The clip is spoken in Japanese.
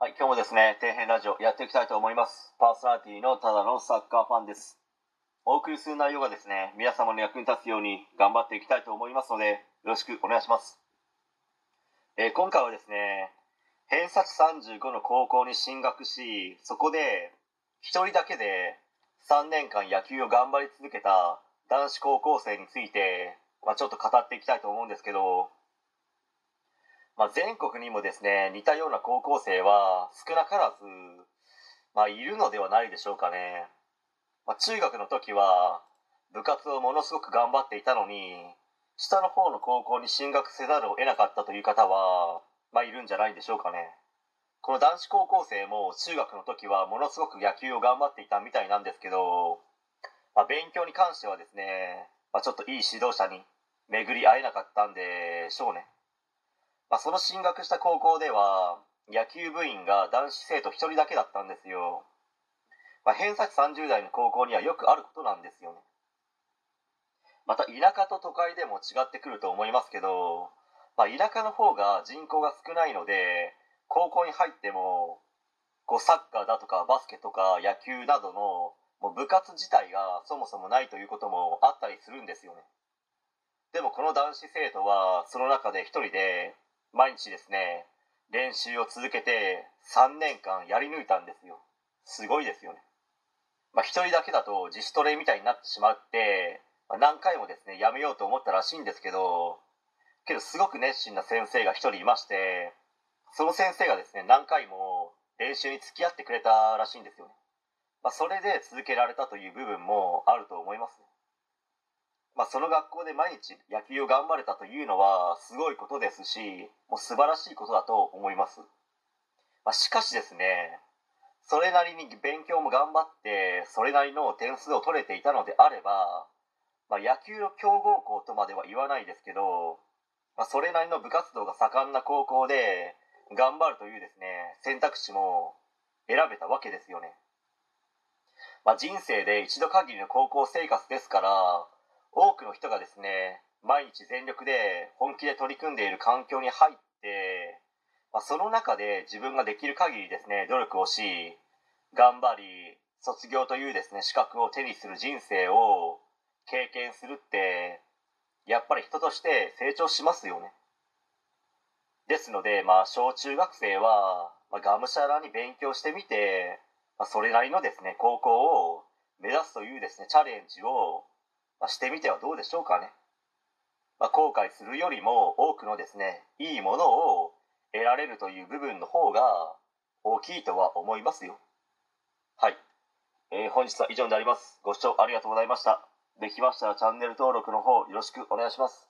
はい、今日もですね、底辺ラジオやっていきたいと思います。パーソナリティのただのサッカーファンです。お送りする内容がですね、皆様の役に立つように頑張っていきたいと思いますので、よろしくお願いします。えー今回はですね、偏差値35の高校に進学し、そこで一人だけで3年間野球を頑張り続けた男子高校生について、まあ、ちょっと語っていきたいと思うんですけど、まあ、全国にもですね似たような高校生は少なからず、まあ、いるのではないでしょうかね、まあ、中学の時は部活をものすごく頑張っていたのに下の方の高校に進学せざるを得なかったという方は、まあ、いるんじゃないでしょうかね。この男子高校生も中学の時はものすごく野球を頑張っていたみたいなんですけど、まあ、勉強に関してはですね、まあ、ちょっといい指導者に巡り合えなかったんでしょうね。まあ、その進学した高校では野球部員が男子生徒1人だけだったんですよ、まあ、偏差値30代の高校にはよくあることなんですよね。また田舎と都会でも違ってくると思いますけど、まあ、田舎の方が人口が少ないので高校に入ってもこうサッカーだとかバスケとか野球などのもう部活自体がそもそもないということもあったりするんですよね。でもこの男子生徒はその中で一人で毎日ですね練習を続けて3年間やり抜いたんですよ。すごいですよね。まあ一人だけだと自主トレみたいになってしまって、まあ何回もですねやめようと思ったらしいんですけどけどすごく熱心な先生が一人いましてその先生がですね何回も練習に付き合ってくれたらしいんですよね、まあ、それで続けられたという部分もあると思いますね。まあ、その学校で毎日野球を頑張れたというのはすごいことですしもう素晴らしいことだと思います、まあ、しかしですねそれなりに勉強も頑張ってそれなりの点数を取れていたのであれば、まあ、野球の強豪校とまでは言わないですけど、まあ、それなりの部活動が盛んな高校で頑張るというですね選択肢も選べたわけですよね、まあ、人生で一度限りの高校生活ですからくの人がですね毎日全力で本気で取り組んでいる環境に入って、まあ、その中で自分ができる限りですね努力をし頑張り卒業というですね資格を手にする人生を経験するってやっぱり人として成長しますよね。ですのでまあ小中学生は、まあ、がむしゃらに勉強してみて、まあ、それなりのですね高校を目指すというですねチャレンジをまあ、してみてはどうでしょうかね、まあ、後悔するよりも多くのですねいいものを得られるという部分の方が大きいとは思いますよ。はい、えー本日は以上になります。ご視聴ありがとうございました。できましたらチャンネル登録の方よろしくお願いします。